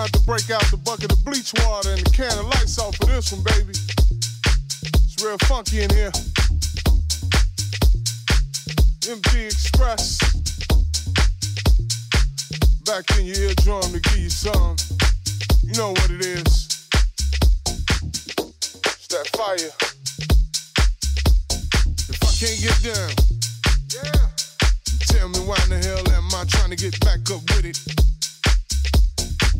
gonna have to break out the bucket of bleach water and the can of Lysol for this one, baby. It's real funky in here. MP Express. Back in your eardrum to give you some. You know what it is. It's that fire. If I can't get down, yeah. Tell me why in the hell am I trying to get back up with it?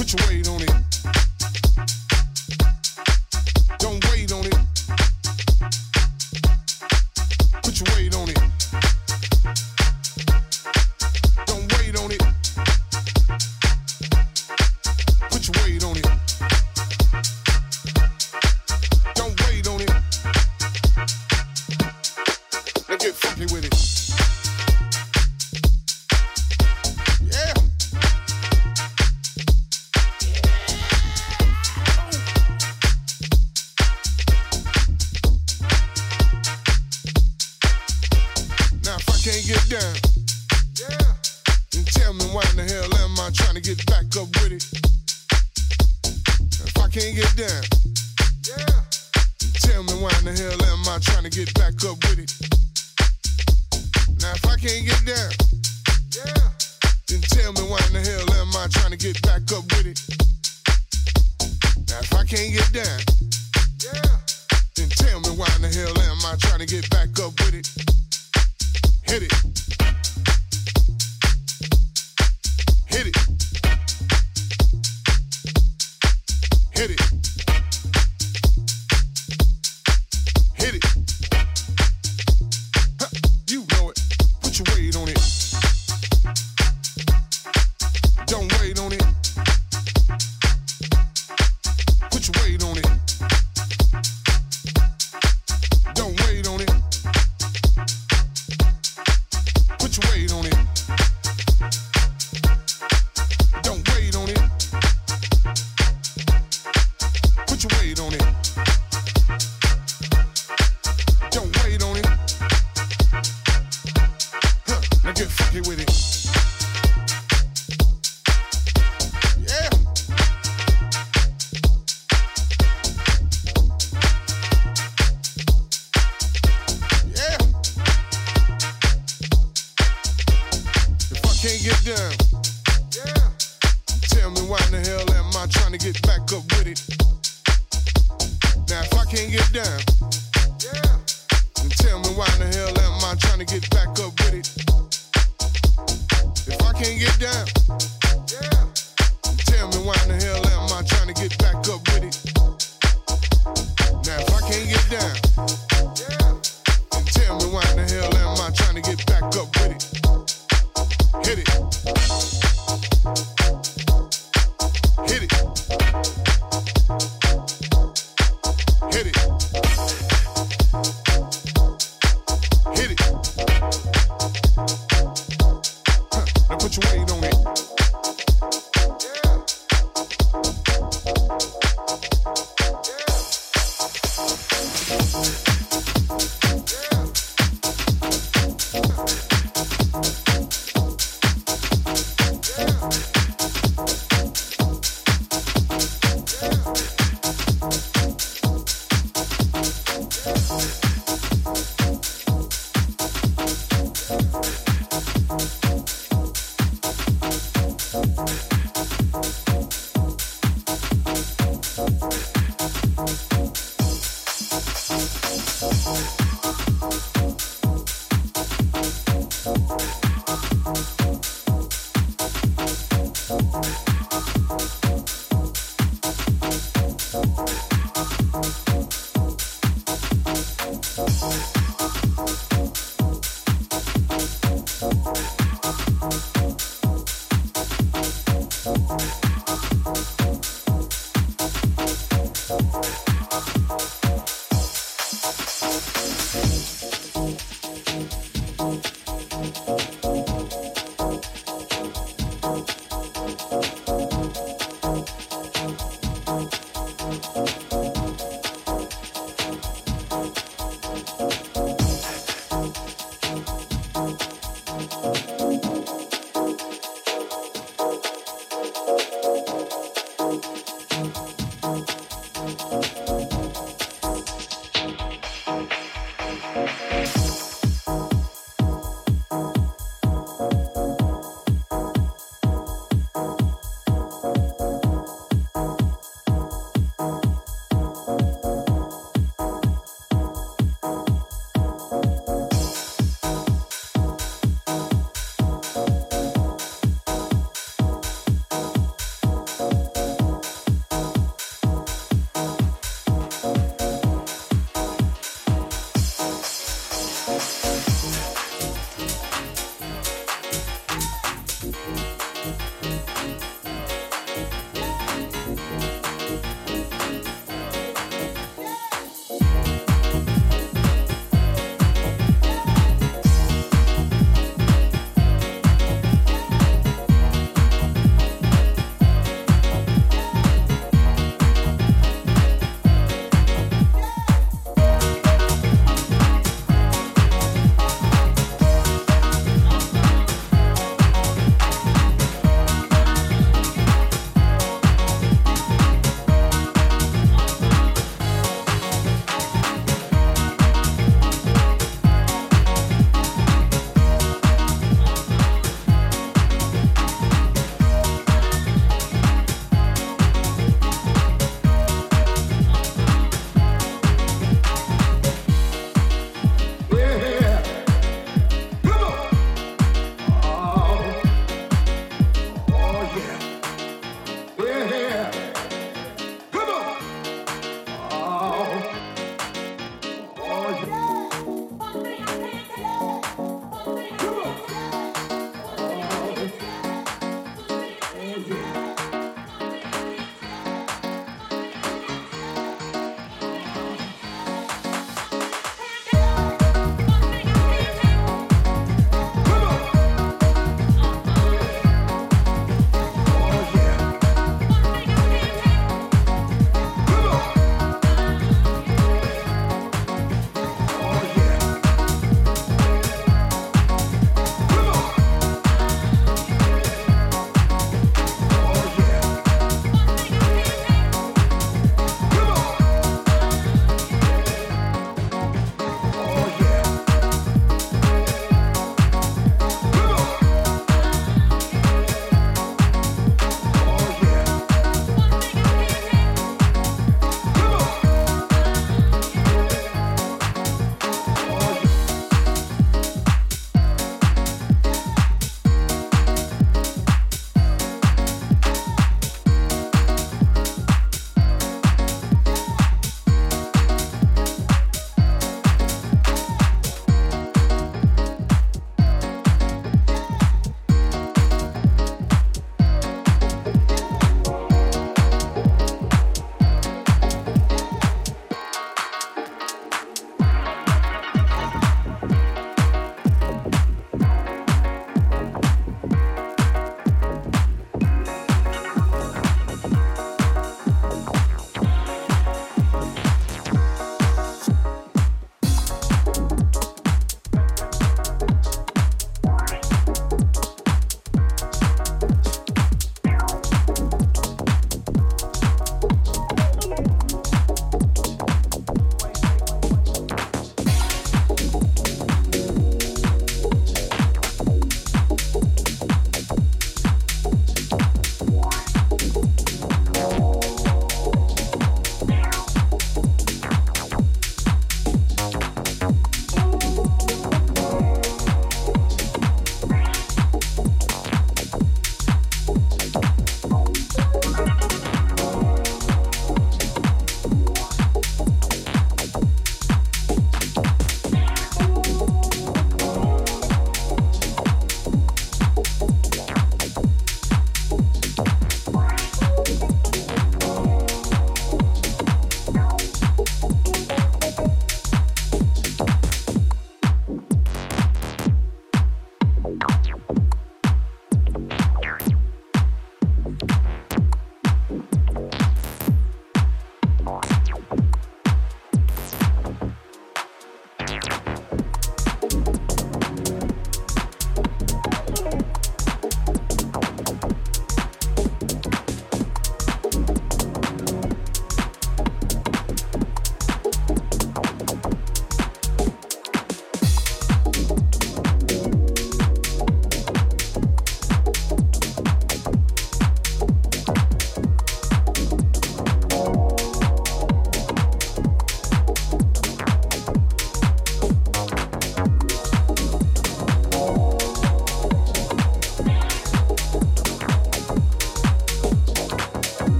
Put your weight on.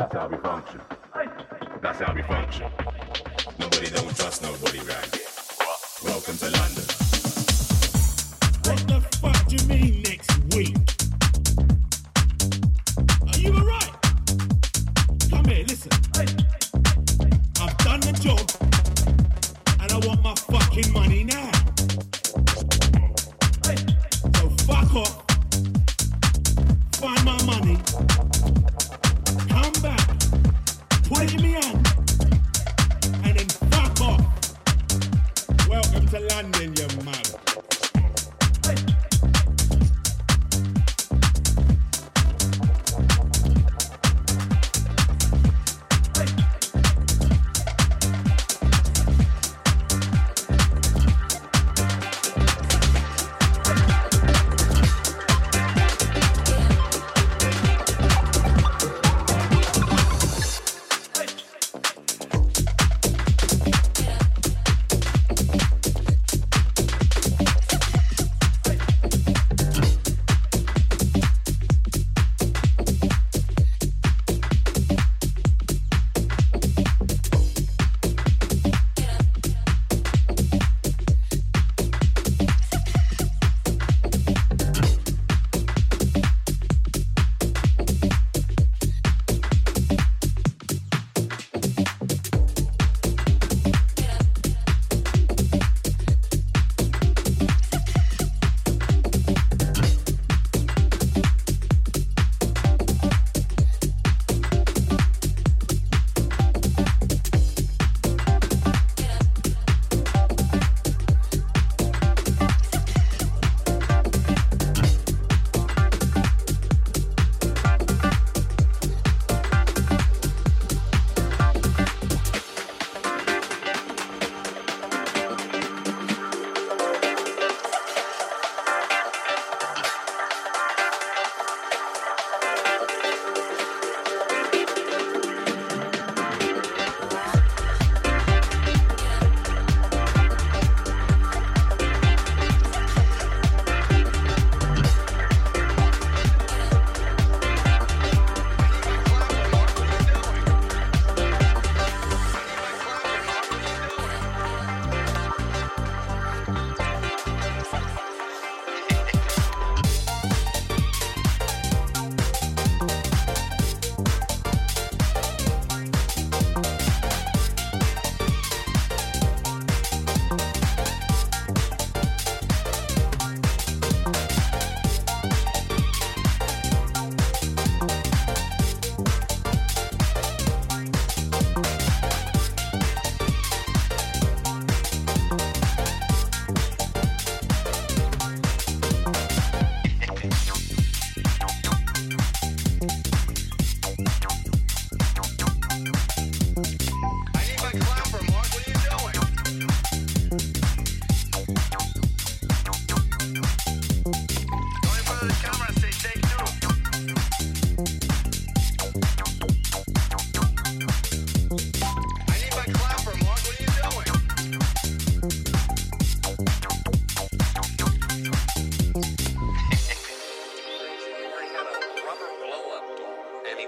That's how we function. That's how we function. Nobody don't trust nobody right here. Welcome to London. What the fuck do you mean next week?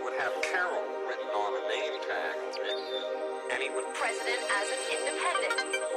would have Carol written on a name tag. And he would... President as an independent.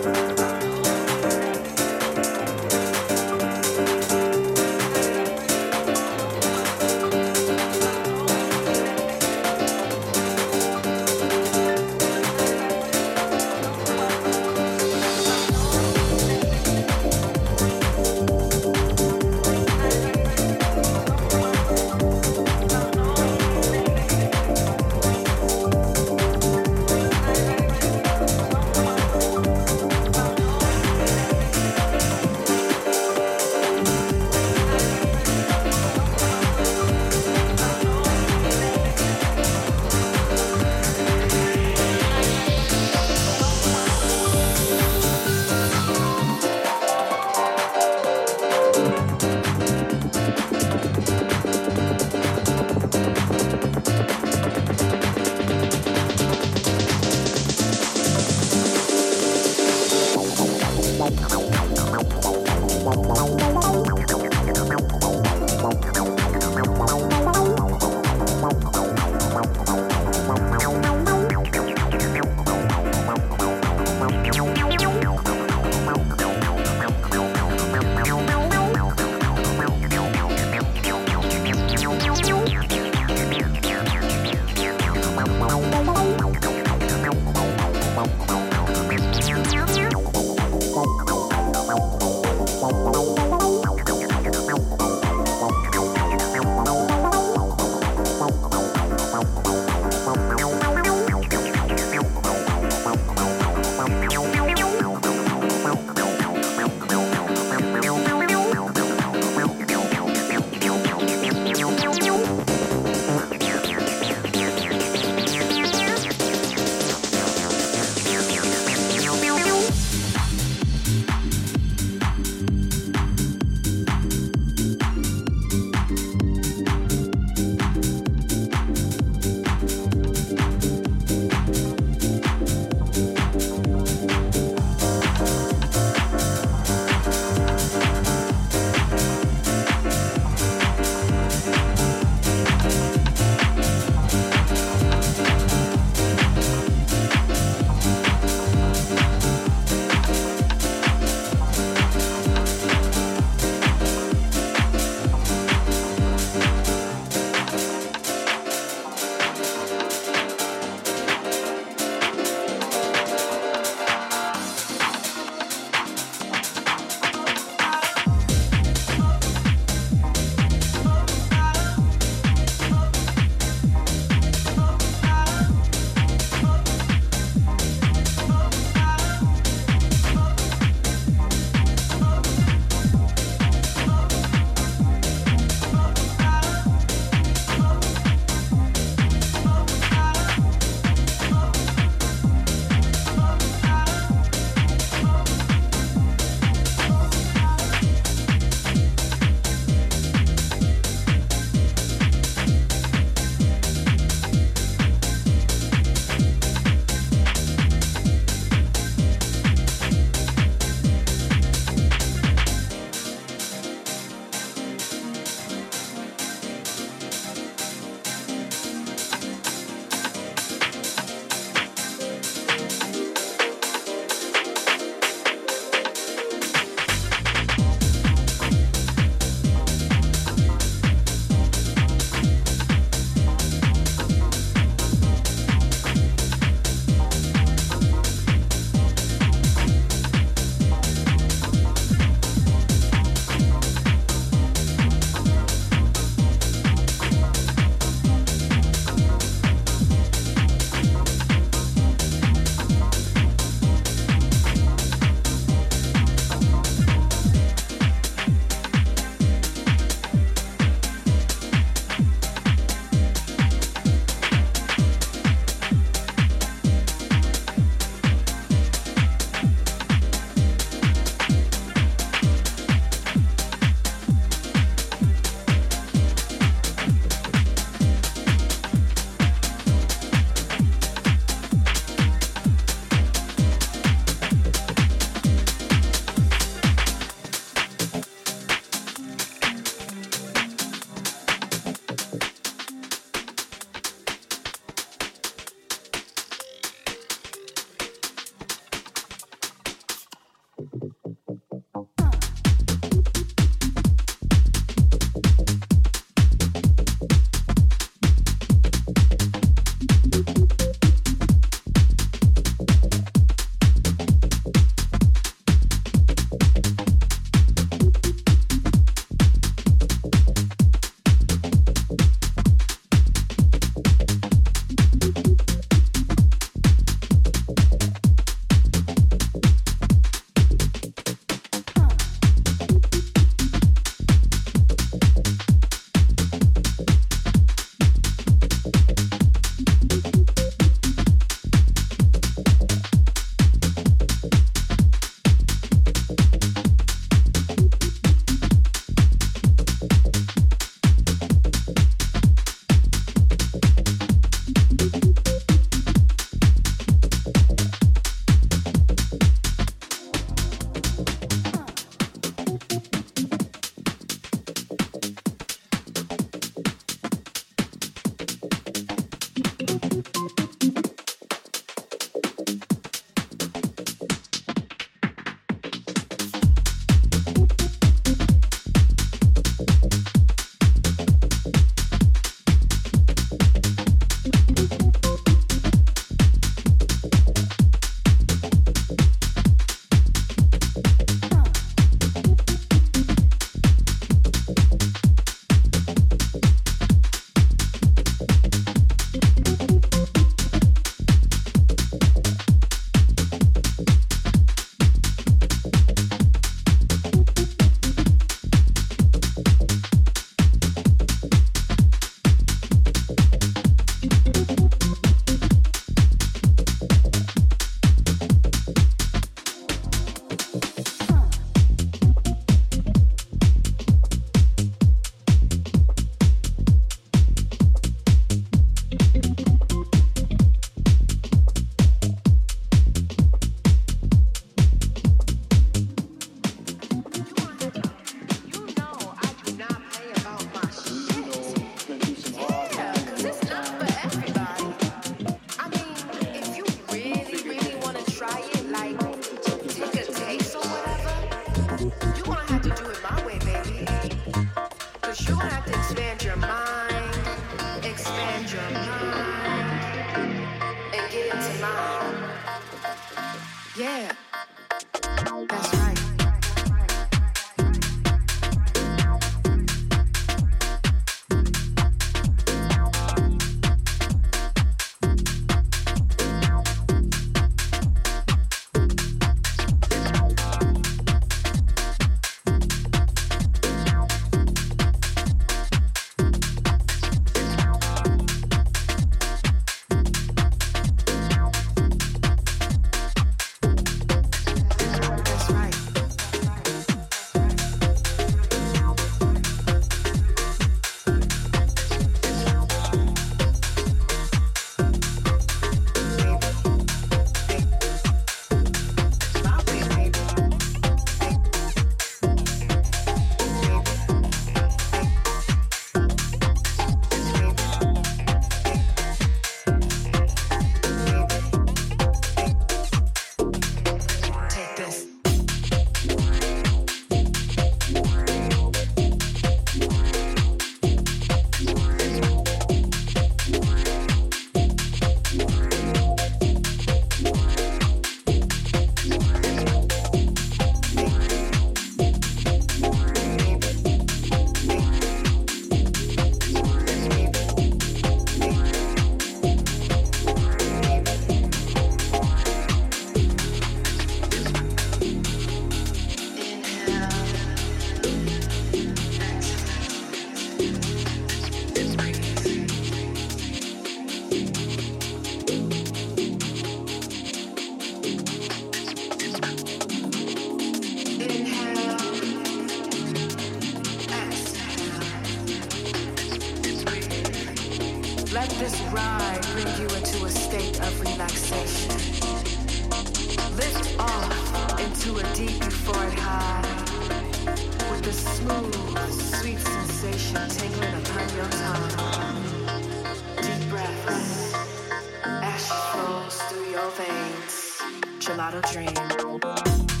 gelato dream.